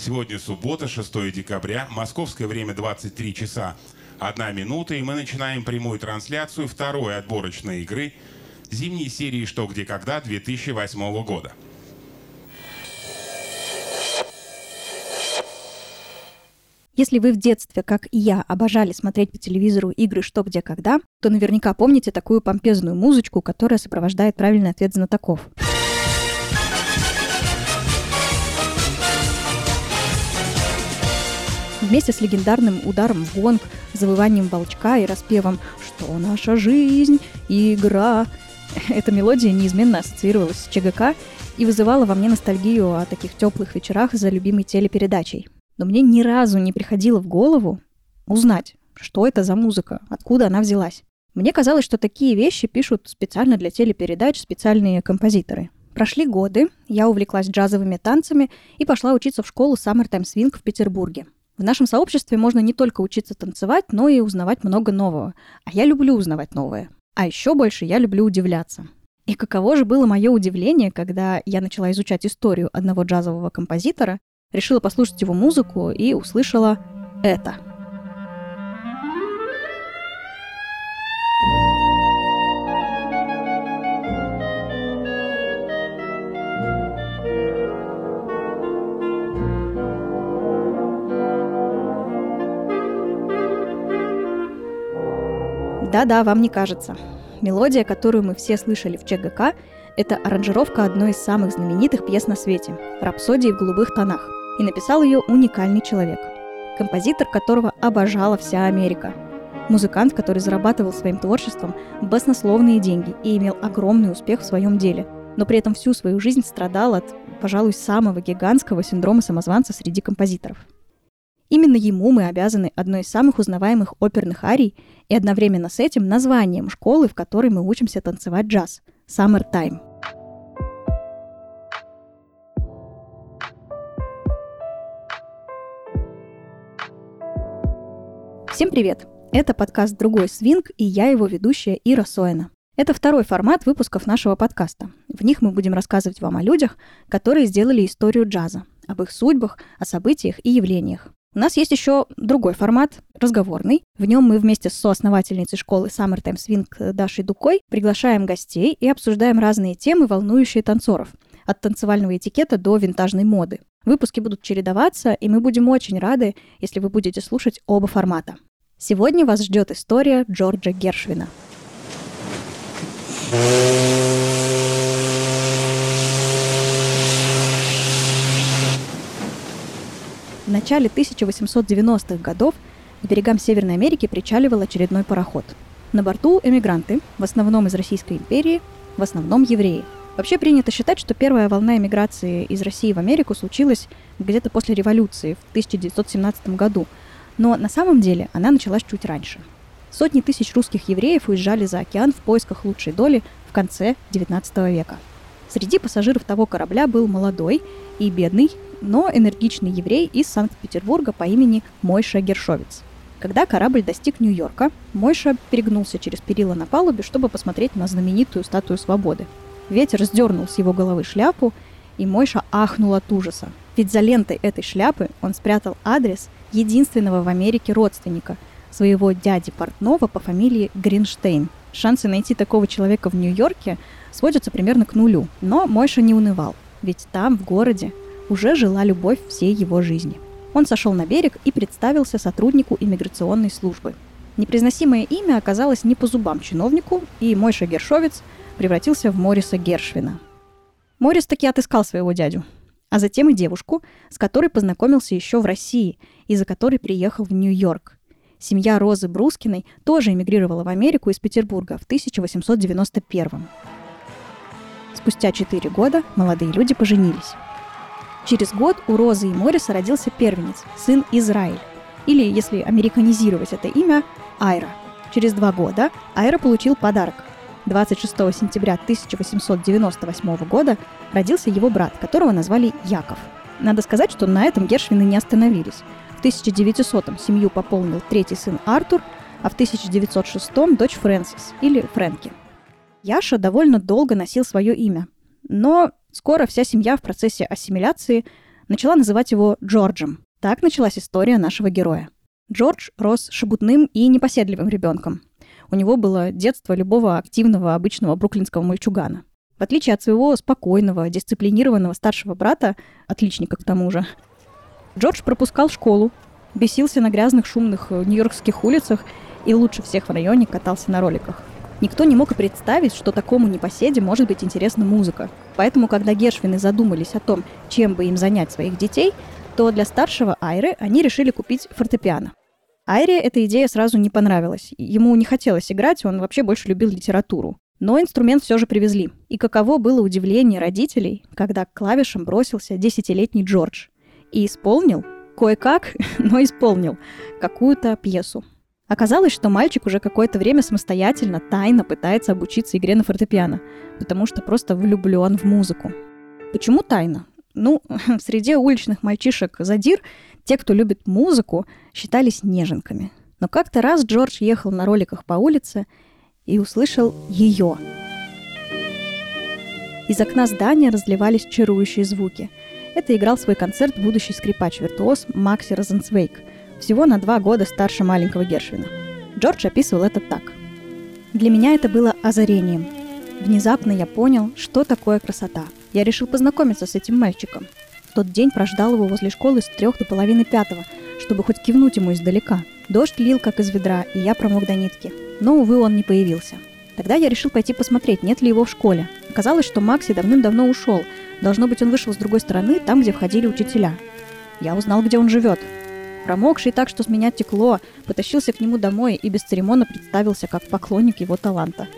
Сегодня суббота, 6 декабря, московское время 23 часа 1 минута, и мы начинаем прямую трансляцию второй отборочной игры зимней серии «Что, где, когда» 2008 года. Если вы в детстве, как и я, обожали смотреть по телевизору игры «Что, где, когда», то наверняка помните такую помпезную музычку, которая сопровождает правильный ответ знатоков. Вместе с легендарным ударом в гонг, завыванием волчка и распевом «Что наша жизнь? Игра!» Эта мелодия неизменно ассоциировалась с ЧГК и вызывала во мне ностальгию о таких теплых вечерах за любимой телепередачей. Но мне ни разу не приходило в голову узнать, что это за музыка, откуда она взялась. Мне казалось, что такие вещи пишут специально для телепередач специальные композиторы. Прошли годы, я увлеклась джазовыми танцами и пошла учиться в школу Summertime Swing в Петербурге. В нашем сообществе можно не только учиться танцевать, но и узнавать много нового. А я люблю узнавать новое. А еще больше я люблю удивляться. И каково же было мое удивление, когда я начала изучать историю одного джазового композитора, решила послушать его музыку и услышала это – Да-да, вам не кажется. Мелодия, которую мы все слышали в ЧГК, это аранжировка одной из самых знаменитых пьес на свете – «Рапсодии в голубых тонах». И написал ее уникальный человек. Композитор, которого обожала вся Америка. Музыкант, который зарабатывал своим творчеством баснословные деньги и имел огромный успех в своем деле, но при этом всю свою жизнь страдал от, пожалуй, самого гигантского синдрома самозванца среди композиторов – Именно ему мы обязаны одной из самых узнаваемых оперных арий и одновременно с этим названием школы, в которой мы учимся танцевать джаз – Summer Time. Всем привет! Это подкаст «Другой свинг» и я его ведущая Ира Соина. Это второй формат выпусков нашего подкаста. В них мы будем рассказывать вам о людях, которые сделали историю джаза, об их судьбах, о событиях и явлениях. У нас есть еще другой формат, разговорный. В нем мы вместе с соосновательницей школы Summertime Swing Дашей Дукой приглашаем гостей и обсуждаем разные темы, волнующие танцоров. От танцевального этикета до винтажной моды. Выпуски будут чередоваться, и мы будем очень рады, если вы будете слушать оба формата. Сегодня вас ждет история Джорджа Гершвина. Начале 1890-х годов к берегам Северной Америки причаливал очередной пароход. На борту эмигранты, в основном из Российской империи, в основном евреи. Вообще принято считать, что первая волна эмиграции из России в Америку случилась где-то после революции в 1917 году, но на самом деле она началась чуть раньше. Сотни тысяч русских евреев уезжали за океан в поисках лучшей доли в конце XIX века. Среди пассажиров того корабля был молодой и бедный но энергичный еврей из Санкт-Петербурга по имени Мойша Гершовец. Когда корабль достиг Нью-Йорка, Мойша перегнулся через перила на палубе, чтобы посмотреть на знаменитую статую свободы. Ветер сдернул с его головы шляпу, и Мойша ахнул от ужаса. Ведь за лентой этой шляпы он спрятал адрес единственного в Америке родственника, своего дяди портного по фамилии Гринштейн. Шансы найти такого человека в Нью-Йорке сводятся примерно к нулю. Но Мойша не унывал, ведь там, в городе, уже жила любовь всей его жизни. Он сошел на берег и представился сотруднику иммиграционной службы. Непроизносимое имя оказалось не по зубам чиновнику, и Мойша Гершовец превратился в Мориса Гершвина. Морис таки отыскал своего дядю, а затем и девушку, с которой познакомился еще в России и за которой приехал в Нью-Йорк. Семья Розы Брускиной тоже эмигрировала в Америку из Петербурга в 1891 Спустя четыре года молодые люди поженились. Через год у Розы и Мориса родился первенец, сын Израиль. Или, если американизировать это имя, Айра. Через два года Айра получил подарок. 26 сентября 1898 года родился его брат, которого назвали Яков. Надо сказать, что на этом Гершвины не остановились. В 1900-м семью пополнил третий сын Артур, а в 1906-м дочь Фрэнсис или Фрэнки. Яша довольно долго носил свое имя, но Скоро вся семья в процессе ассимиляции начала называть его Джорджем. Так началась история нашего героя. Джордж рос шебутным и непоседливым ребенком. У него было детство любого активного обычного бруклинского мальчугана. В отличие от своего спокойного, дисциплинированного старшего брата, отличника к тому же, Джордж пропускал школу, бесился на грязных шумных э, нью-йоркских улицах и лучше всех в районе катался на роликах. Никто не мог и представить, что такому непоседе может быть интересна музыка. Поэтому, когда Гершвины задумались о том, чем бы им занять своих детей, то для старшего Айры они решили купить фортепиано. Айре эта идея сразу не понравилась. Ему не хотелось играть, он вообще больше любил литературу. Но инструмент все же привезли. И каково было удивление родителей, когда к клавишам бросился десятилетний Джордж. И исполнил, кое-как, но исполнил, какую-то пьесу. Оказалось, что мальчик уже какое-то время самостоятельно, тайно пытается обучиться игре на фортепиано, потому что просто влюблен в музыку. Почему тайно? Ну, в среде уличных мальчишек задир те, кто любит музыку, считались неженками. Но как-то раз Джордж ехал на роликах по улице и услышал ее. Из окна здания разливались чарующие звуки. Это играл свой концерт будущий скрипач-виртуоз Макси Розенцвейк, всего на два года старше маленького Гершвина. Джордж описывал это так. «Для меня это было озарением. Внезапно я понял, что такое красота. Я решил познакомиться с этим мальчиком тот день прождал его возле школы с трех до половины пятого, чтобы хоть кивнуть ему издалека. Дождь лил как из ведра, и я промок до нитки. Но, увы, он не появился. Тогда я решил пойти посмотреть, нет ли его в школе. Оказалось, что Макси давным-давно ушел. Должно быть, он вышел с другой стороны, там, где входили учителя. Я узнал, где он живет. Промокший так, что с меня текло, потащился к нему домой и без церемона представился как поклонник его таланта.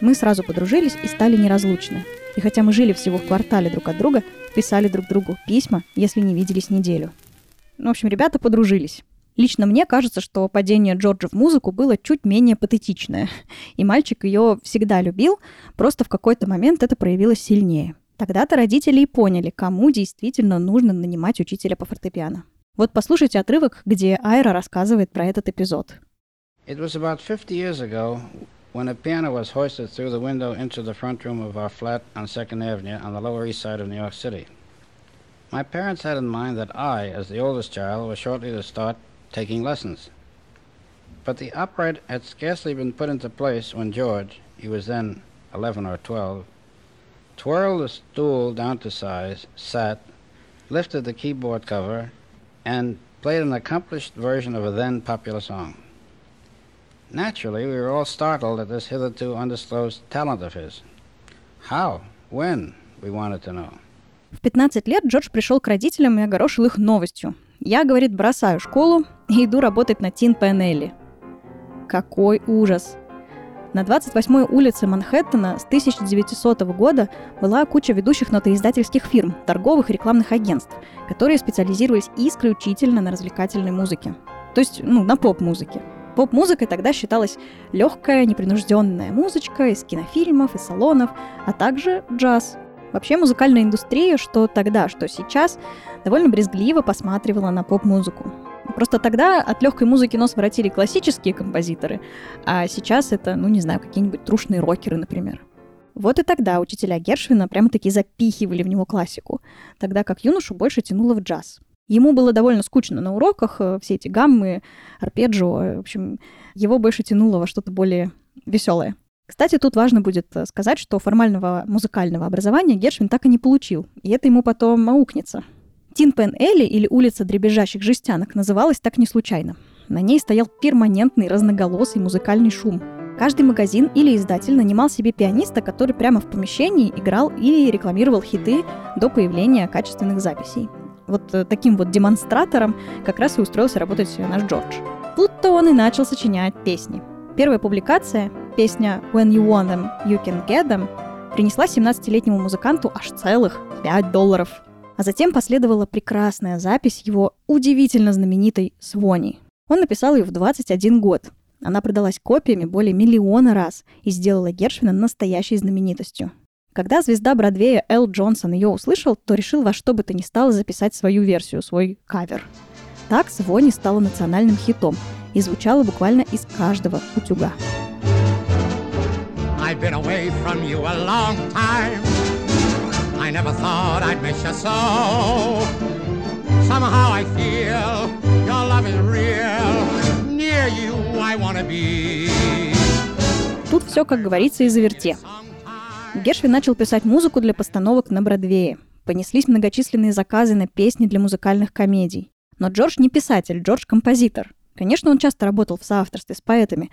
Мы сразу подружились и стали неразлучны. И хотя мы жили всего в квартале друг от друга, писали друг другу письма, если не виделись неделю. Ну, в общем, ребята подружились. Лично мне кажется, что падение Джорджа в музыку было чуть менее патетичное. И мальчик ее всегда любил, просто в какой-то момент это проявилось сильнее. Тогда-то родители и поняли, кому действительно нужно нанимать учителя по фортепиано. Вот послушайте отрывок, где Айра рассказывает про этот эпизод. It was about 50 years ago when a piano was hoisted through the window into the front room of our flat on 2nd Avenue on the Lower East Side of New York City. My parents had in mind that I, as the oldest child, was shortly to start taking lessons. But the upright had scarcely been put into place when George, he was then 11 or 12, twirled the stool down to size, sat, lifted the keyboard cover, and played an accomplished version of a then popular song. Naturally, we were all startled at this hitherto undisclosed talent of his. How? When? We wanted to know. В 15 лет Джордж пришел к родителям и огорошил их новостью. Я, говорит, бросаю школу и иду работать на Тин Пенелли. Какой ужас! На 28-й улице Манхэттена с 1900 года была куча ведущих нотоиздательских фирм, торговых и рекламных агентств, которые специализировались исключительно на развлекательной музыке. То есть, ну, на поп-музыке. Поп-музыкой тогда считалась легкая, непринужденная музычка из кинофильмов и салонов, а также джаз. Вообще музыкальная индустрия, что тогда, что сейчас, довольно брезгливо посматривала на поп-музыку. Просто тогда от легкой музыки нос воротили классические композиторы, а сейчас это, ну не знаю, какие-нибудь трушные рокеры, например. Вот и тогда учителя Гершвина прямо-таки запихивали в него классику, тогда как юношу больше тянуло в джаз. Ему было довольно скучно на уроках, э, все эти гаммы, арпеджио, э, в общем, его больше тянуло во что-то более веселое. Кстати, тут важно будет э, сказать, что формального музыкального образования Гершвин так и не получил, и это ему потом аукнется. Тин Элли, или улица дребезжащих жестянок, называлась так не случайно. На ней стоял перманентный разноголосый музыкальный шум. Каждый магазин или издатель нанимал себе пианиста, который прямо в помещении играл или рекламировал хиты до появления качественных записей вот э, таким вот демонстратором как раз и устроился работать наш Джордж. Тут-то он и начал сочинять песни. Первая публикация, песня «When you want them, you can get them», принесла 17-летнему музыканту аж целых 5 долларов. А затем последовала прекрасная запись его удивительно знаменитой «Свони». Он написал ее в 21 год. Она продалась копиями более миллиона раз и сделала Гершвина настоящей знаменитостью. Когда звезда Бродвея Эл Джонсон ее услышал, то решил во что бы то ни стало записать свою версию, свой кавер. Так «Свони» стала национальным хитом и звучала буквально из каждого утюга. I've been away from you a long time. I never thought I'd miss you so. Somehow I feel your love is real. Near you I wanna be. Тут все, как говорится, из-за верте. Гершвин начал писать музыку для постановок на Бродвее. Понеслись многочисленные заказы на песни для музыкальных комедий. Но Джордж не писатель, Джордж композитор. Конечно, он часто работал в соавторстве с поэтами,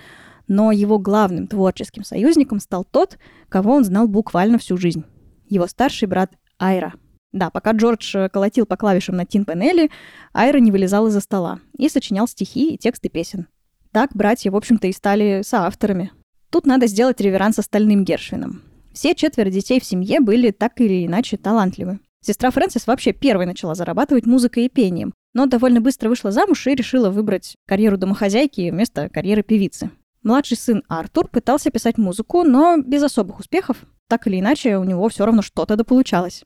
но его главным творческим союзником стал тот, кого он знал буквально всю жизнь. Его старший брат Айра. Да, пока Джордж э, колотил по клавишам на тин-панели, Айра не вылезал из-за стола и сочинял стихи и тексты песен. Так братья, в общем-то, и стали соавторами. Тут надо сделать реверанс остальным Гершвинам. Все четверо детей в семье были так или иначе талантливы. Сестра Фрэнсис вообще первой начала зарабатывать музыкой и пением, но довольно быстро вышла замуж и решила выбрать карьеру домохозяйки вместо карьеры певицы. Младший сын Артур пытался писать музыку, но без особых успехов. Так или иначе, у него все равно что-то да получалось.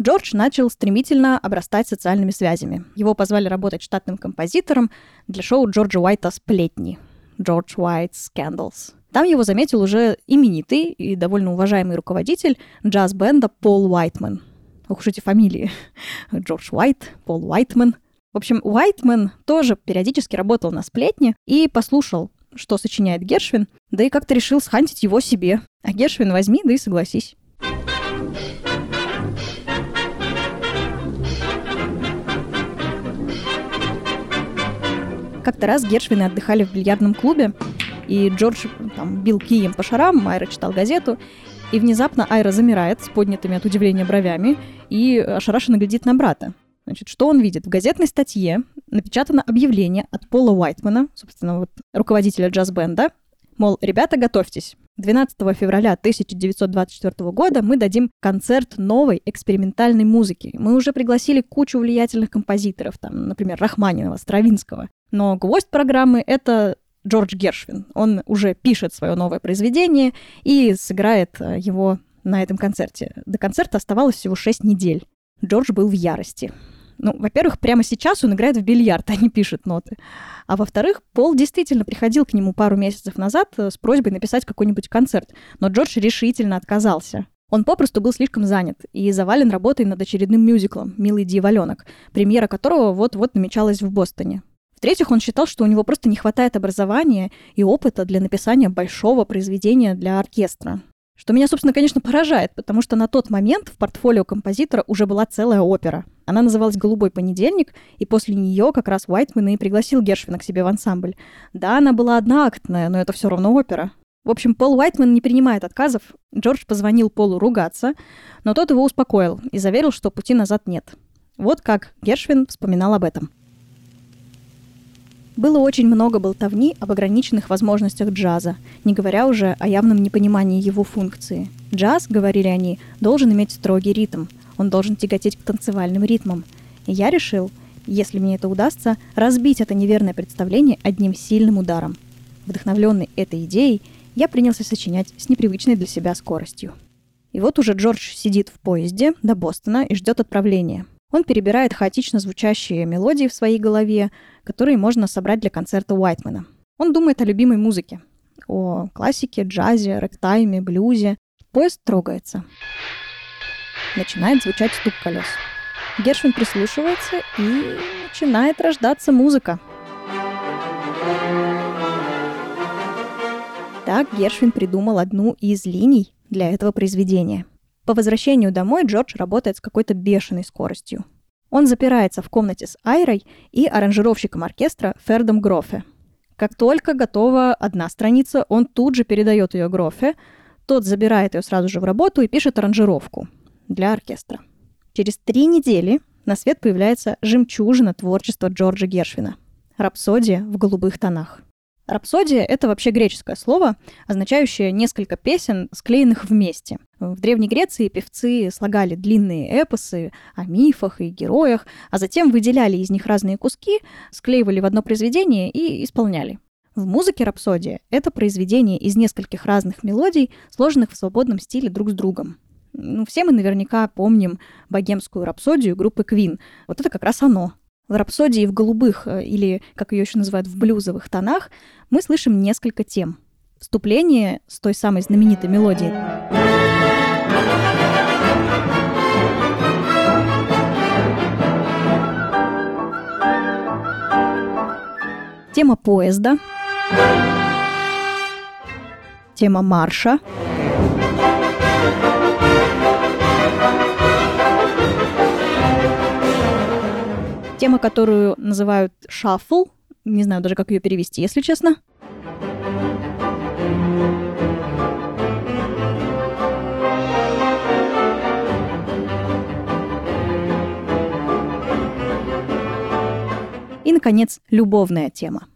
Джордж начал стремительно обрастать социальными связями. Его позвали работать штатным композитором для шоу Джорджа Уайта «Сплетни» George White Scandals. Там его заметил уже именитый и довольно уважаемый руководитель джаз-бенда Пол Уайтман. Ох эти фамилии. Джордж Уайт, Пол Уайтман. В общем, Уайтман тоже периодически работал на сплетне и послушал, что сочиняет Гершвин, да и как-то решил схантить его себе. А Гершвин возьми, да и согласись. Как-то раз Гершвины отдыхали в бильярдном клубе, и Джордж там, бил кием по шарам, Майра читал газету, и внезапно Айра замирает с поднятыми от удивления бровями и ошарашенно глядит на брата. Значит, что он видит? В газетной статье напечатано объявление от Пола Уайтмана, собственно, вот, руководителя джаз-бенда, мол, ребята, готовьтесь. 12 февраля 1924 года мы дадим концерт новой экспериментальной музыки. Мы уже пригласили кучу влиятельных композиторов, там, например, Рахманинова, Стравинского. Но гвоздь программы — это Джордж Гершвин. Он уже пишет свое новое произведение и сыграет э, его на этом концерте. До концерта оставалось всего 6 недель. Джордж был в ярости. Ну, во-первых, прямо сейчас он играет в бильярд, а не пишет ноты. А во-вторых, Пол действительно приходил к нему пару месяцев назад э, с просьбой написать какой-нибудь концерт, но Джордж решительно отказался. Он попросту был слишком занят и завален работой над очередным мюзиклом «Милый дьяволенок», премьера которого вот-вот намечалась в Бостоне. В-третьих, он считал, что у него просто не хватает образования и опыта для написания большого произведения для оркестра. Что меня, собственно, конечно, поражает, потому что на тот момент в портфолио композитора уже была целая опера. Она называлась «Голубой понедельник», и после нее как раз Уайтман и пригласил Гершвина к себе в ансамбль. Да, она была одноактная, но это все равно опера. В общем, Пол Уайтман не принимает отказов. Джордж позвонил Полу ругаться, но тот его успокоил и заверил, что пути назад нет. Вот как Гершвин вспоминал об этом. Было очень много болтовни об ограниченных возможностях джаза, не говоря уже о явном непонимании его функции. Джаз, говорили они, должен иметь строгий ритм, он должен тяготеть к танцевальным ритмам. И я решил, если мне это удастся, разбить это неверное представление одним сильным ударом. Вдохновленный этой идеей, я принялся сочинять с непривычной для себя скоростью. И вот уже Джордж сидит в поезде до Бостона и ждет отправления. Он перебирает хаотично звучащие мелодии в своей голове, которые можно собрать для концерта Уайтмана. Он думает о любимой музыке, о классике, джазе, рэктайме, блюзе. Поезд трогается. Начинает звучать стук колес. Гершвин прислушивается и начинает рождаться музыка. Так Гершвин придумал одну из линий для этого произведения. По возвращению домой Джордж работает с какой-то бешеной скоростью. Он запирается в комнате с Айрой и аранжировщиком оркестра Фердом Грофе. Как только готова одна страница, он тут же передает ее Грофе, тот забирает ее сразу же в работу и пишет аранжировку для оркестра. Через три недели на свет появляется жемчужина творчества Джорджа Гершвина – «Рапсодия в голубых тонах». Рапсодия — это вообще греческое слово, означающее несколько песен, склеенных вместе. В Древней Греции певцы слагали длинные эпосы о мифах и героях, а затем выделяли из них разные куски, склеивали в одно произведение и исполняли. В музыке рапсодия — это произведение из нескольких разных мелодий, сложенных в свободном стиле друг с другом. Ну, все мы наверняка помним богемскую рапсодию группы Квин. Вот это как раз оно. В рапсодии в голубых, э, или, как ее еще называют, в блюзовых тонах, мы слышим несколько тем. Вступление с той самой знаменитой мелодией. Тема поезда. Тема марша. Которую называют шаффл. Не знаю даже, как ее перевести, если честно. И, наконец, любовная тема.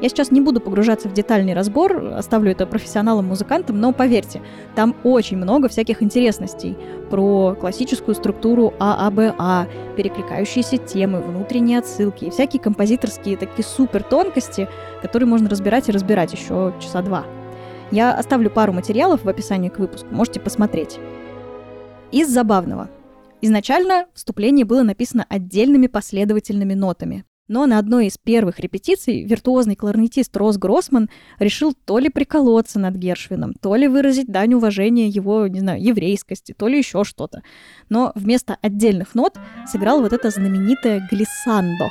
Я сейчас не буду погружаться в детальный разбор, оставлю это профессионалам-музыкантам, но поверьте, там очень много всяких интересностей про классическую структуру ААБА, перекликающиеся темы, внутренние отсылки и всякие композиторские такие супер тонкости, которые можно разбирать и разбирать еще часа два. Я оставлю пару материалов в описании к выпуску, можете посмотреть. Из забавного. Изначально вступление было написано отдельными последовательными нотами, но на одной из первых репетиций виртуозный кларнетист Рос Гроссман решил то ли приколоться над Гершвином, то ли выразить дань уважения его, не знаю, еврейскости, то ли еще что-то. Но вместо отдельных нот сыграл вот это знаменитое глиссандо.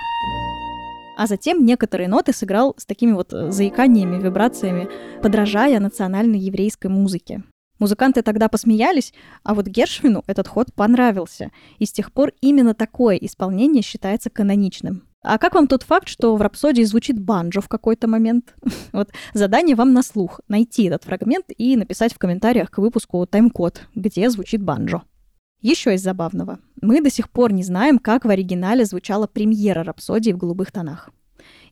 А затем некоторые ноты сыграл с такими вот э, заиканиями, вибрациями, подражая национальной еврейской музыке. Музыканты тогда посмеялись, а вот Гершвину этот ход понравился, и с тех пор именно такое исполнение считается каноничным. А как вам тот факт, что в «Рапсодии» звучит банджо в какой-то момент? вот задание вам на слух — найти этот фрагмент и написать в комментариях к выпуску тайм-код, где звучит банджо. Еще из забавного. Мы до сих пор не знаем, как в оригинале звучала премьера «Рапсодии» в голубых тонах.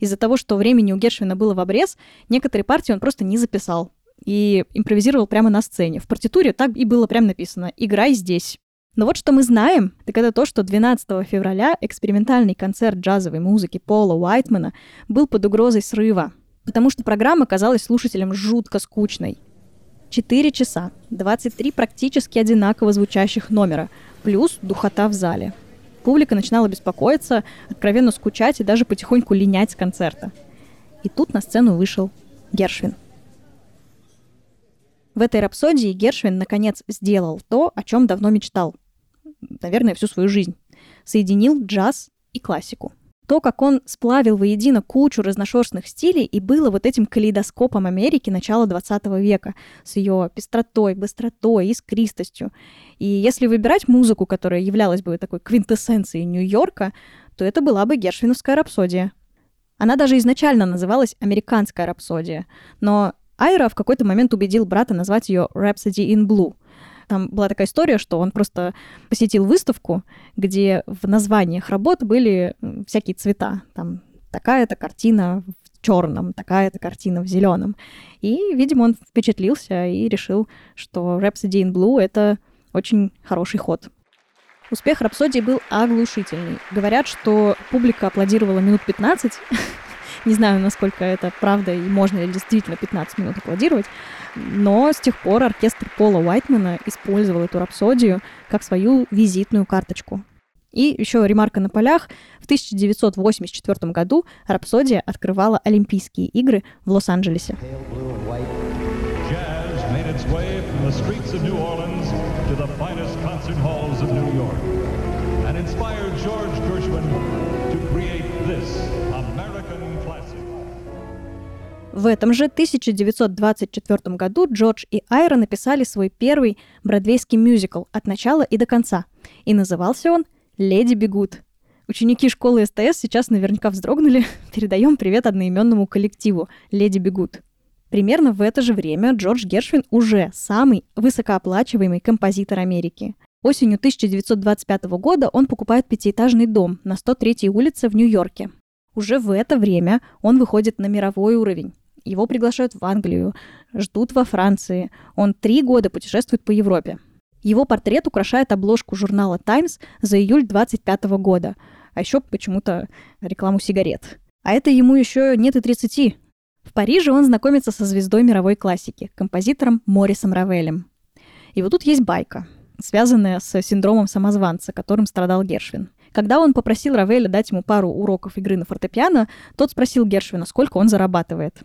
Из-за того, что времени у Гершвина было в обрез, некоторые партии он просто не записал и импровизировал прямо на сцене. В партитуре так и было прямо написано «Играй здесь». Но вот что мы знаем, так это то, что 12 февраля экспериментальный концерт джазовой музыки Пола Уайтмана был под угрозой срыва, потому что программа казалась слушателям жутко скучной. 4 часа, 23 практически одинаково звучащих номера, плюс духота в зале. Публика начинала беспокоиться, откровенно скучать и даже потихоньку линять с концерта. И тут на сцену вышел Гершвин. В этой рапсодии Гершвин наконец сделал то, о чем давно мечтал наверное, всю свою жизнь. Соединил джаз и классику. То, как он сплавил воедино кучу разношерстных стилей и было вот этим калейдоскопом Америки начала 20 века с ее пестротой, быстротой, искристостью. И если выбирать музыку, которая являлась бы такой квинтэссенцией Нью-Йорка, то это была бы Гершвиновская рапсодия. Она даже изначально называлась «Американская рапсодия», но Айра в какой-то момент убедил брата назвать ее «Rhapsody in Blue», там была такая история, что он просто посетил выставку, где в названиях работ были всякие цвета. Там такая-то картина в черном, такая-то картина в зеленом. И, видимо, он впечатлился и решил, что Rhapsody in Blue — это очень хороший ход. Успех Рапсодии был оглушительный. Говорят, что публика аплодировала минут 15, Не знаю, насколько это правда и можно ли действительно 15 минут аплодировать, но с тех пор оркестр Пола Уайтмана использовал эту рапсодию как свою визитную карточку. И еще ремарка на полях. В 1984 году рапсодия открывала Олимпийские игры в Лос-Анджелесе. George В этом же 1924 году Джордж и Айра написали свой первый бродвейский мюзикл от начала и до конца. И назывался он «Леди бегут». Ученики школы СТС сейчас наверняка вздрогнули. Передаем привет одноименному коллективу «Леди бегут». Примерно в это же время Джордж Гершвин уже самый высокооплачиваемый композитор Америки. Осенью 1925 года он покупает пятиэтажный дом на 103-й улице в Нью-Йорке. Уже в это время он выходит на мировой уровень. Его приглашают в Англию, ждут во Франции. Он три года путешествует по Европе. Его портрет украшает обложку журнала Times за июль 25 года. А еще почему-то рекламу сигарет. А это ему еще нет и 30. В Париже он знакомится со звездой мировой классики, композитором Морисом Равелем. И вот тут есть байка, связанная с синдромом самозванца, которым страдал Гершвин. Когда он попросил Равеля дать ему пару уроков игры на фортепиано, тот спросил Гершвина, сколько он зарабатывает.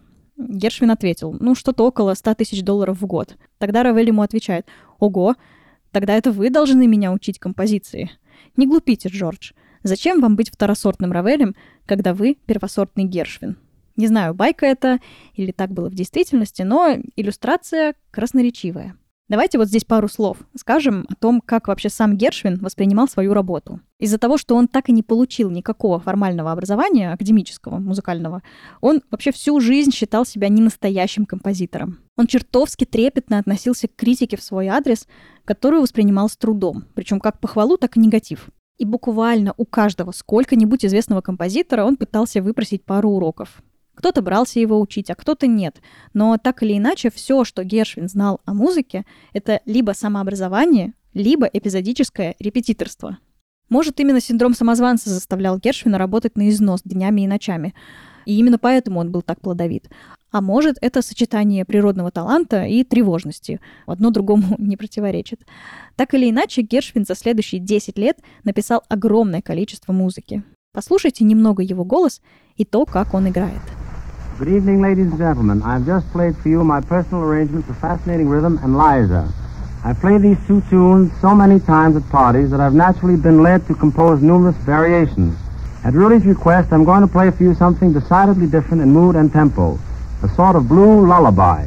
Гершвин ответил, ну, что-то около 100 тысяч долларов в год. Тогда Равель ему отвечает, ого, тогда это вы должны меня учить композиции. Не глупите, Джордж. Зачем вам быть второсортным Равелем, когда вы первосортный Гершвин? Не знаю, байка это или так было в действительности, но иллюстрация красноречивая. Давайте вот здесь пару слов скажем о том, как вообще сам Гершвин воспринимал свою работу. Из-за того, что он так и не получил никакого формального образования, академического, музыкального, он вообще всю жизнь считал себя не настоящим композитором. Он чертовски трепетно относился к критике в свой адрес, которую воспринимал с трудом, причем как похвалу, так и негатив. И буквально у каждого сколько-нибудь известного композитора он пытался выпросить пару уроков. Кто-то брался его учить, а кто-то нет. Но так или иначе, все, что Гершвин знал о музыке, это либо самообразование, либо эпизодическое репетиторство. Может, именно синдром самозванца заставлял Гершвина работать на износ днями и ночами. И именно поэтому он был так плодовит. А может, это сочетание природного таланта и тревожности. Одно другому не противоречит. Так или иначе, Гершвин за следующие 10 лет написал огромное количество музыки. Послушайте немного его голос и то, как он играет. Good evening, ladies and gentlemen. I've just played for you my personal arrangement of Fascinating Rhythm and Liza. I play these two tunes so many times at parties that I've naturally been led to compose numerous variations. At Rudy's request, I'm going to play for you something decidedly different in mood and tempo, a sort of blue lullaby.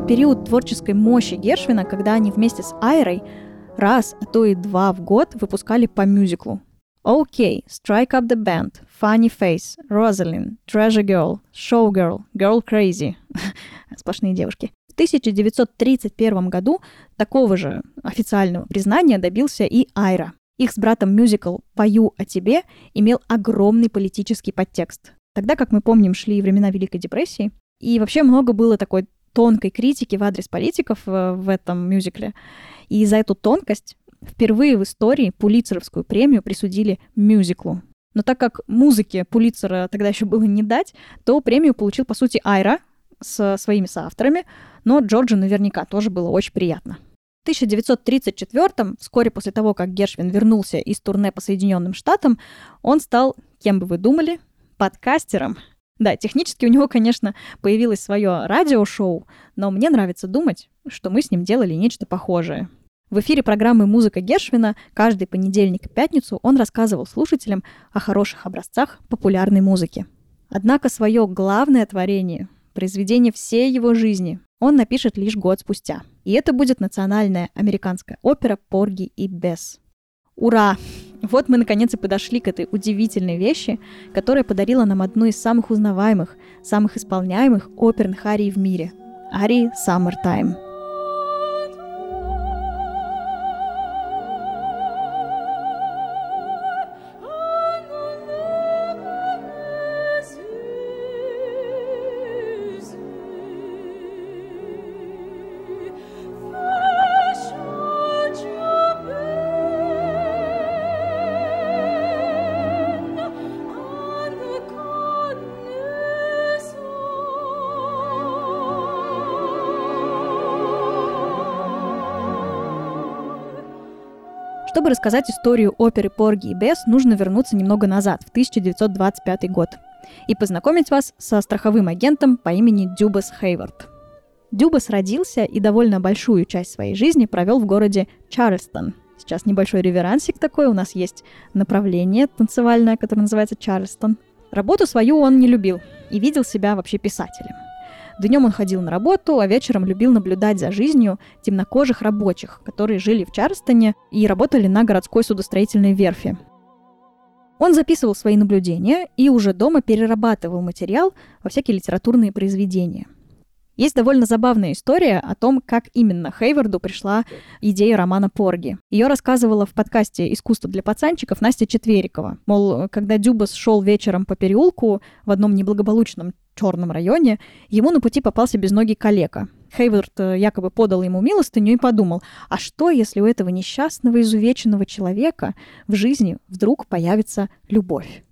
Такой период творческой мощи Гершвина, когда они вместе с Айрой раз, а то и два в год выпускали по мюзиклу. OK, Strike Up the Band, Funny Face, Rosalind, Treasure Girl, Showgirl, Girl Crazy. Сплошные девушки. В 1931 году такого же официального признания добился и Айра. Их с братом мюзикл «Пою о тебе» имел огромный политический подтекст. Тогда, как мы помним, шли времена Великой депрессии, и вообще много было такой тонкой критики в адрес политиков э, в этом мюзикле. И за эту тонкость впервые в истории Пулитцеровскую премию присудили мюзиклу. Но так как музыке Пулитцера тогда еще было не дать, то премию получил, по сути, Айра со своими соавторами, но Джорджу наверняка тоже было очень приятно. В 1934 вскоре после того, как Гершвин вернулся из турне по Соединенным Штатам, он стал, кем бы вы думали, подкастером. Да, технически у него, конечно, появилось свое радиошоу, но мне нравится думать, что мы с ним делали нечто похожее. В эфире программы «Музыка Гершвина» каждый понедельник и пятницу он рассказывал слушателям о хороших образцах популярной музыки. Однако свое главное творение, произведение всей его жизни, он напишет лишь год спустя. И это будет национальная американская опера «Порги и Бесс». Ура! Вот мы наконец и подошли к этой удивительной вещи, которая подарила нам одну из самых узнаваемых, самых исполняемых оперных арий в мире – арии «Summertime». Чтобы рассказать историю оперы «Порги и Бесс», нужно вернуться немного назад, в 1925 год, и познакомить вас со страховым агентом по имени Дюбас Хейвард. Дюбас родился и довольно большую часть своей жизни провел в городе Чарльстон. Сейчас небольшой реверансик такой, у нас есть направление танцевальное, которое называется Чарльстон. Работу свою он не любил и видел себя вообще писателем – Днем он ходил на работу, а вечером любил наблюдать за жизнью темнокожих рабочих, которые жили в Чарльстоне и работали на городской судостроительной верфи. Он записывал свои наблюдения и уже дома перерабатывал материал во всякие литературные произведения. Есть довольно забавная история о том, как именно Хейварду пришла идея романа Порги. Ее рассказывала в подкасте «Искусство для пацанчиков» Настя Четверикова. Мол, когда Дюбас шел вечером по переулку в одном неблагополучном черном районе, ему на пути попался безногий калека. Хейвард э, якобы подал ему милостыню и подумал, а что, если у этого несчастного, изувеченного человека в жизни вдруг появится любовь?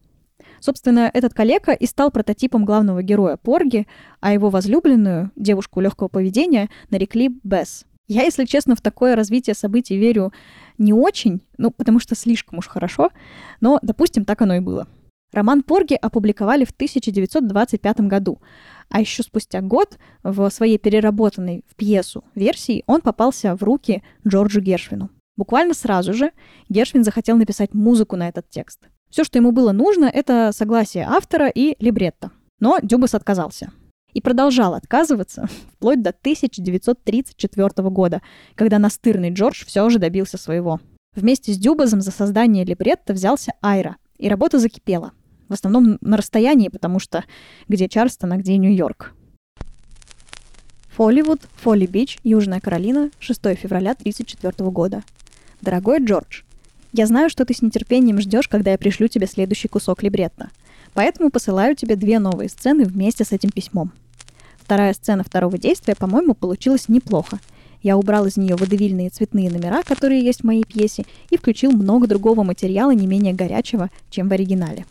Собственно, этот коллега и стал прототипом главного героя Порги, а его возлюбленную, девушку легкого поведения, нарекли Бесс. Я, если честно, в такое развитие событий верю не очень, ну, потому что слишком уж хорошо, но, допустим, так оно и было. Роман Порги опубликовали в 1925 году, а еще спустя год в своей переработанной в пьесу версии он попался в руки Джорджу Гершвину. Буквально сразу же Гершвин захотел написать музыку на этот текст. Все, что ему было нужно, это согласие автора и либретто. Но Дюбас отказался. И продолжал отказываться вплоть до 1934 года, когда настырный Джордж все же добился своего. Вместе с Дюбазом за создание либретто взялся Айра, и работа закипела. В основном на расстоянии, потому что где Чарльстон, а где Нью-Йорк. Фолливуд, Фолли-Бич, Южная Каролина, 6 февраля 1934 года. Дорогой Джордж, я знаю, что ты с нетерпением ждешь, когда я пришлю тебе следующий кусок либретто. Поэтому посылаю тебе две новые сцены вместе с этим письмом. Вторая сцена второго действия, по-моему, получилась неплохо. Я убрал из нее водевильные цветные номера, которые есть в моей пьесе, и включил много другого материала не менее горячего, чем в оригинале.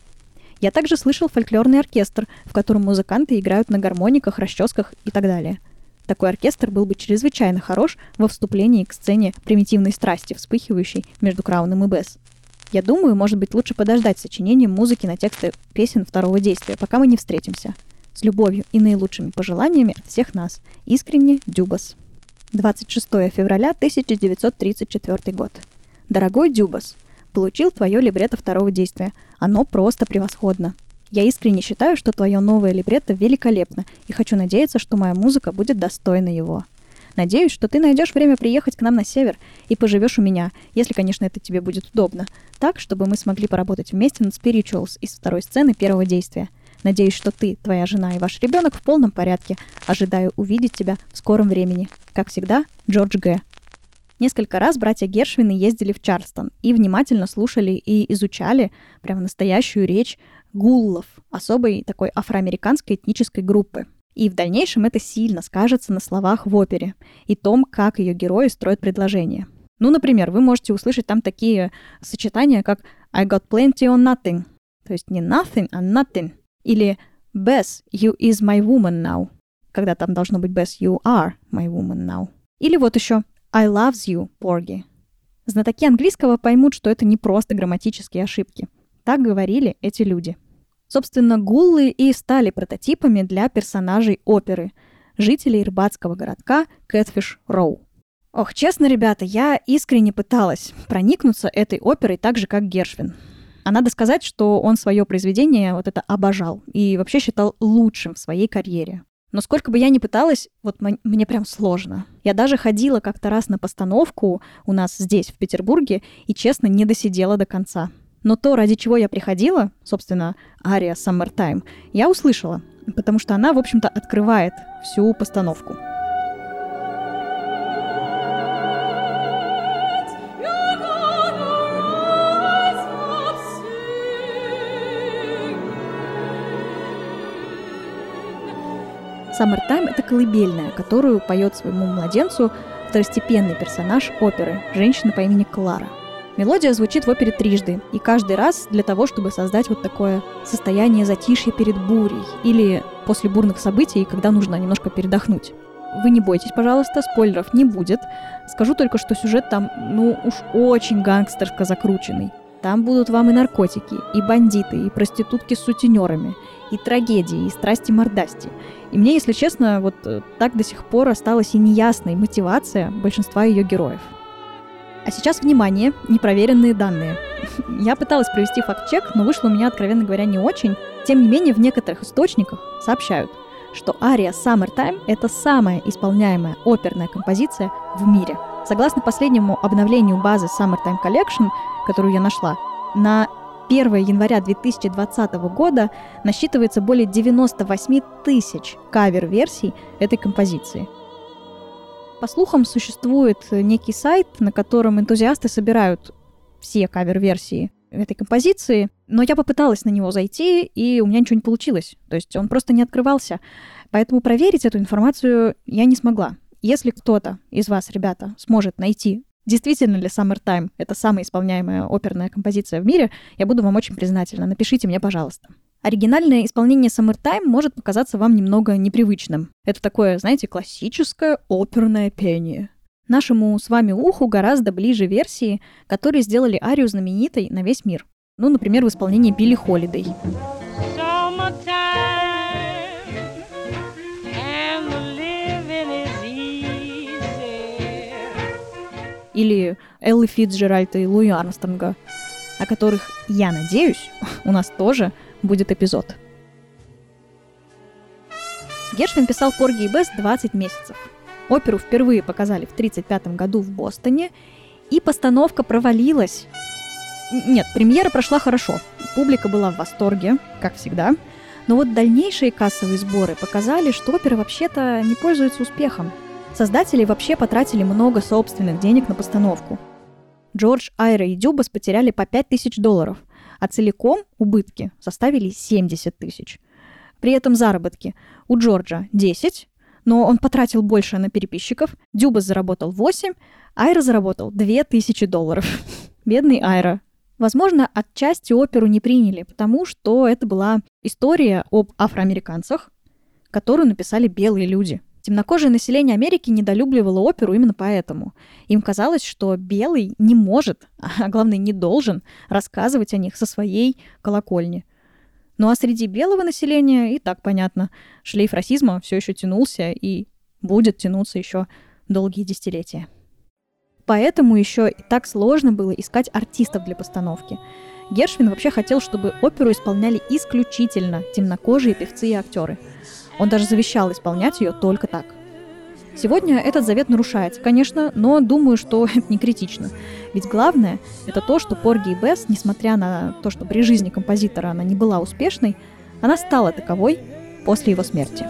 Я также слышал фольклорный оркестр, в котором музыканты играют на гармониках, расческах и так далее – такой оркестр был бы чрезвычайно хорош во вступлении к сцене примитивной страсти, вспыхивающей между Крауном и Бесс. Я думаю, может быть, лучше подождать сочинением музыки на тексты песен второго действия, пока мы не встретимся. С любовью и наилучшими пожеланиями от всех нас. Искренне, Дюбас. 26 февраля 1934 год. Дорогой Дюбас, получил твое либретто второго действия. Оно просто превосходно. Я искренне считаю, что твое новое либретто великолепно, и хочу надеяться, что моя музыка будет достойна его. Надеюсь, что ты найдешь время приехать к нам на север и поживешь у меня, если, конечно, это тебе будет удобно, так, чтобы мы смогли поработать вместе над Spirituals из второй сцены первого действия. Надеюсь, что ты, твоя жена и ваш ребенок в полном порядке. Ожидаю увидеть тебя в скором времени. Как всегда, Джордж Г. Несколько раз братья Гершвины ездили в Чарльстон и внимательно слушали и изучали прямо настоящую речь гуллов, особой такой афроамериканской этнической группы. И в дальнейшем это сильно скажется на словах в опере и том, как ее герои строят предложения. Ну, например, вы можете услышать там такие сочетания, как I got plenty on nothing, то есть не nothing, а nothing. Или Bess, you is my woman now, когда там должно быть Bess, you are my woman now. Или вот еще I loves you, Porgy. Знатоки английского поймут, что это не просто грамматические ошибки. Так говорили эти люди. Собственно, гуллы и стали прототипами для персонажей оперы, жителей рыбацкого городка Кэтфиш Роу. Ох, честно, ребята, я искренне пыталась проникнуться этой оперой так же, как Гершвин. А надо сказать, что он свое произведение вот это обожал и вообще считал лучшим в своей карьере. Но сколько бы я ни пыталась, вот мне прям сложно. Я даже ходила как-то раз на постановку у нас здесь, в Петербурге, и, честно, не досидела до конца. Но то, ради чего я приходила, собственно, ария Summertime, я услышала, потому что она, в общем-то, открывает всю постановку. Summertime — это колыбельная, которую поет своему младенцу второстепенный персонаж оперы, женщина по имени Клара — Мелодия звучит в опере трижды, и каждый раз для того, чтобы создать вот такое состояние затишья перед бурей или после бурных событий, когда нужно немножко передохнуть. Вы не бойтесь, пожалуйста, спойлеров не будет. Скажу только, что сюжет там, ну уж очень гангстерско закрученный. Там будут вам и наркотики, и бандиты, и проститутки с сутенерами, и трагедии, и страсти-мордасти. И мне, если честно, вот э, так до сих пор осталась и неясной мотивация большинства ее героев. А сейчас, внимание, непроверенные данные. Я пыталась провести факт-чек, но вышло у меня, откровенно говоря, не очень. Тем не менее, в некоторых источниках сообщают, что ария Summertime — это самая исполняемая оперная композиция в мире. Согласно последнему обновлению базы Summertime Collection, которую я нашла, на 1 января 2020 года насчитывается более 98 тысяч кавер-версий этой композиции. По слухам, существует некий сайт, на котором энтузиасты собирают все кавер-версии этой композиции, но я попыталась на него зайти, и у меня ничего не получилось. То есть он просто не открывался. Поэтому проверить эту информацию я не смогла. Если кто-то из вас, ребята, сможет найти, действительно ли Summertime — это самая исполняемая оперная композиция в мире, я буду вам очень признательна. Напишите мне, пожалуйста. Оригинальное исполнение Summertime может показаться вам немного непривычным. Это такое, знаете, классическое оперное пение. Нашему с вами уху гораздо ближе версии, которые сделали арию знаменитой на весь мир. Ну, например, в исполнении Билли Холидей. Или Эллы Фитджеральд и Луи Армстронга, о которых, я надеюсь, у нас тоже будет эпизод. Гершвин писал Порги и Бесс 20 месяцев. Оперу впервые показали в 1935 году в Бостоне, и постановка провалилась. Нет, премьера прошла хорошо. Публика была в восторге, как всегда. Но вот дальнейшие кассовые сборы показали, что опера вообще-то не пользуется успехом. Создатели вообще потратили много собственных денег на постановку. Джордж, Айра и Дюбас потеряли по 5000 долларов, а целиком убытки составили 70 тысяч. При этом заработки у Джорджа 10, но он потратил больше на переписчиков, Дюбас заработал 8, Айра заработал 2000 долларов. Бедный Айра. Возможно, отчасти оперу не приняли, потому что это была история об афроамериканцах, которую написали белые люди. Темнокожее население Америки недолюбливало оперу именно поэтому. Им казалось, что белый не может, а главное не должен, рассказывать о них со своей колокольни. Ну а среди белого населения и так понятно, шлейф расизма все еще тянулся и будет тянуться еще долгие десятилетия. Поэтому еще и так сложно было искать артистов для постановки. Гершвин вообще хотел, чтобы оперу исполняли исключительно темнокожие певцы и актеры – он даже завещал исполнять ее только так. Сегодня этот завет нарушается, конечно, но думаю, что это не критично. Ведь главное — это то, что Порги и Бесс, несмотря на то, что при жизни композитора она не была успешной, она стала таковой после его смерти.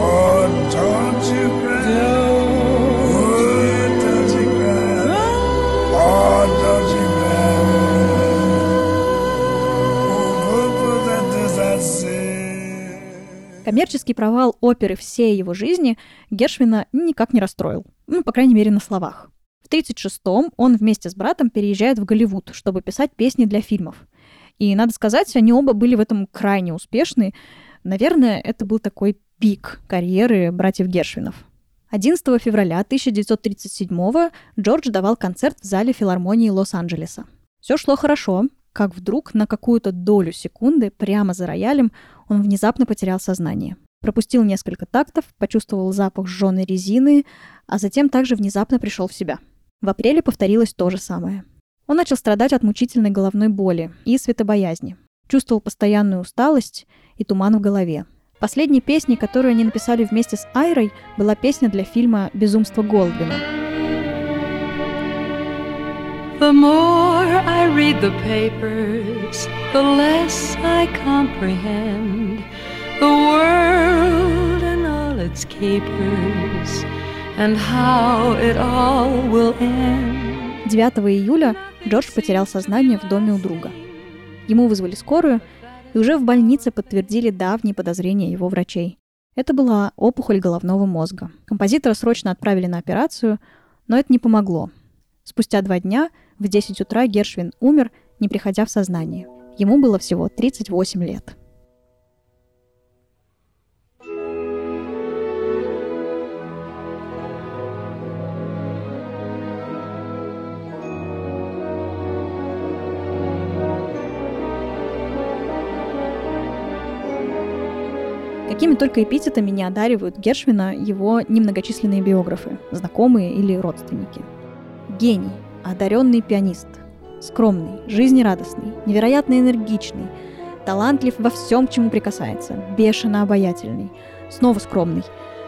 Oh, don't you cry. Коммерческий провал оперы всей его жизни Гершвина никак не расстроил. Ну, по крайней мере, на словах. В 1936-м он вместе с братом переезжает в Голливуд, чтобы писать песни для фильмов. И, надо сказать, они оба были в этом крайне успешны. Наверное, это был такой пик карьеры братьев Гершвинов. 11 февраля 1937 Джордж давал концерт в зале филармонии Лос-Анджелеса. Все шло хорошо, как вдруг на какую-то долю секунды прямо за роялем он внезапно потерял сознание. Пропустил несколько тактов, почувствовал запах сжженной резины, а затем также внезапно пришел в себя. В апреле повторилось то же самое. Он начал страдать от мучительной головной боли и светобоязни. Чувствовал постоянную усталость и туман в голове. Последней песней, которую они написали вместе с Айрой, была песня для фильма «Безумство Голдвина». The more I read the papers, the less I comprehend the world and all its capers and how it all will end. 9 июля Джордж потерял сознание в доме у друга. Ему вызвали скорую, и уже в больнице подтвердили давние подозрения его врачей. Это была опухоль головного мозга. Композитора срочно отправили на операцию, но это не помогло. Спустя два дня – в 10 утра Гершвин умер, не приходя в сознание. Ему было всего 38 лет. Какими только эпитетами не одаривают Гершвина его немногочисленные биографы, знакомые или родственники. Гений, одаренный пианист. Скромный, жизнерадостный, невероятно энергичный, талантлив во всем, к чему прикасается, бешено обаятельный, снова скромный,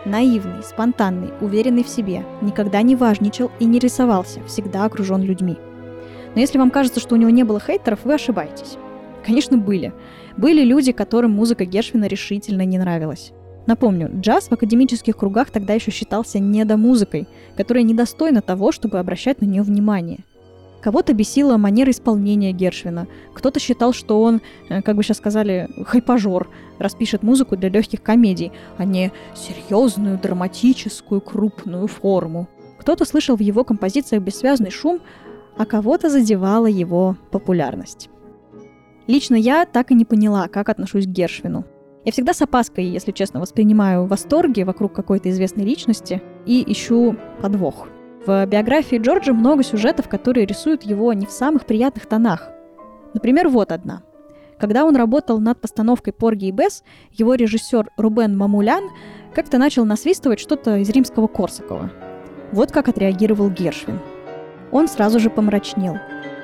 Наивный, спонтанный, уверенный в себе, никогда не важничал и не рисовался, всегда окружен людьми. Но если вам кажется, что у него не было хейтеров, вы ошибаетесь. Конечно, были. Были люди, которым музыка Гершвина решительно не нравилась. Напомню, джаз в академических кругах тогда еще считался недомузыкой, которая недостойна того, чтобы обращать на нее внимание. Кого-то бесила манера исполнения Гершвина, кто-то считал, что он, э, как бы сейчас сказали, хайпажор, распишет музыку для легких комедий, а не серьезную, драматическую, крупную форму. Кто-то слышал в его композициях бессвязный шум, а кого-то задевала его популярность. Лично я так и не поняла, как отношусь к Гершвину. Я всегда с опаской, если честно, воспринимаю восторги вокруг какой-то известной личности и ищу подвох – в биографии Джорджа много сюжетов, которые рисуют его не в самых приятных тонах. Например, вот одна. Когда он работал над постановкой «Порги и Бесс», его режиссер Рубен Мамулян как-то начал насвистывать что-то из римского Корсакова. Вот как отреагировал Гершвин. Он сразу же помрачнел.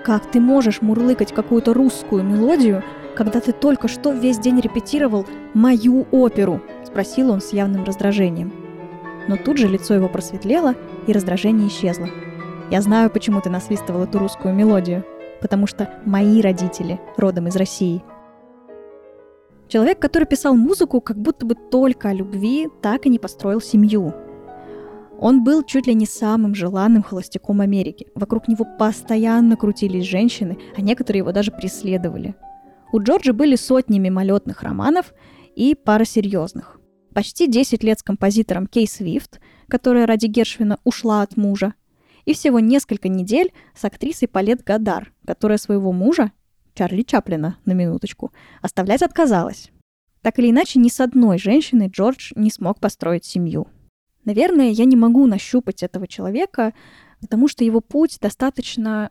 «Как ты можешь мурлыкать какую-то русскую мелодию, когда ты только что весь день репетировал мою оперу?» – спросил он с явным раздражением. Но тут же лицо его просветлело, и раздражение исчезло. Я знаю, почему ты насвистывал эту русскую мелодию. Потому что мои родители родом из России. Человек, который писал музыку, как будто бы только о любви, так и не построил семью. Он был чуть ли не самым желанным холостяком Америки. Вокруг него постоянно крутились женщины, а некоторые его даже преследовали. У Джорджа были сотни мимолетных романов и пара серьезных. Почти 10 лет с композитором Кей Свифт, которая ради Гершвина ушла от мужа, и всего несколько недель с актрисой Палет Гадар, которая своего мужа, Чарли Чаплина, на минуточку, оставлять отказалась. Так или иначе, ни с одной женщиной Джордж не смог построить семью. Наверное, я не могу нащупать этого человека, потому что его путь достаточно,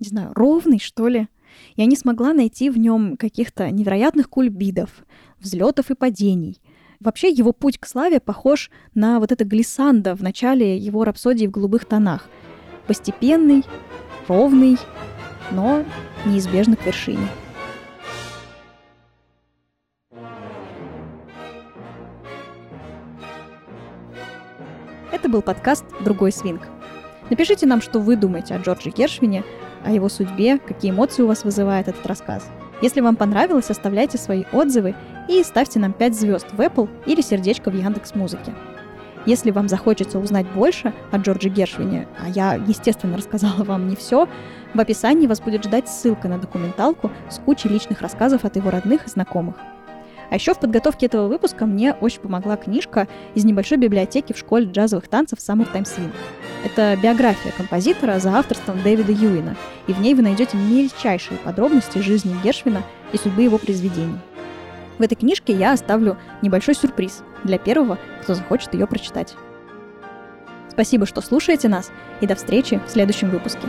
не знаю, ровный, что ли. Я не смогла найти в нем каких-то невероятных кульбидов, взлетов и падений, Вообще его путь к славе похож на вот это глиссандо в начале его рапсодии в голубых тонах. Постепенный, ровный, но неизбежно к вершине. Это был подкаст «Другой свинг». Напишите нам, что вы думаете о Джорджи Гершвине, о его судьбе, какие эмоции у вас вызывает этот рассказ. Если вам понравилось, оставляйте свои отзывы и ставьте нам 5 звезд в Apple или сердечко в Яндекс Музыке. Если вам захочется узнать больше о Джорджи Гершвине, а я, естественно, рассказала вам не все, в описании вас будет ждать ссылка на документалку с кучей личных рассказов от его родных и знакомых. А еще в подготовке этого выпуска мне очень помогла книжка из небольшой библиотеки в школе джазовых танцев Summertime Swing. Это биография композитора за авторством Дэвида Юина, и в ней вы найдете мельчайшие подробности жизни Гершвина и судьбы его произведений. В этой книжке я оставлю небольшой сюрприз для первого, кто захочет ее прочитать. Спасибо, что слушаете нас, и до встречи в следующем выпуске.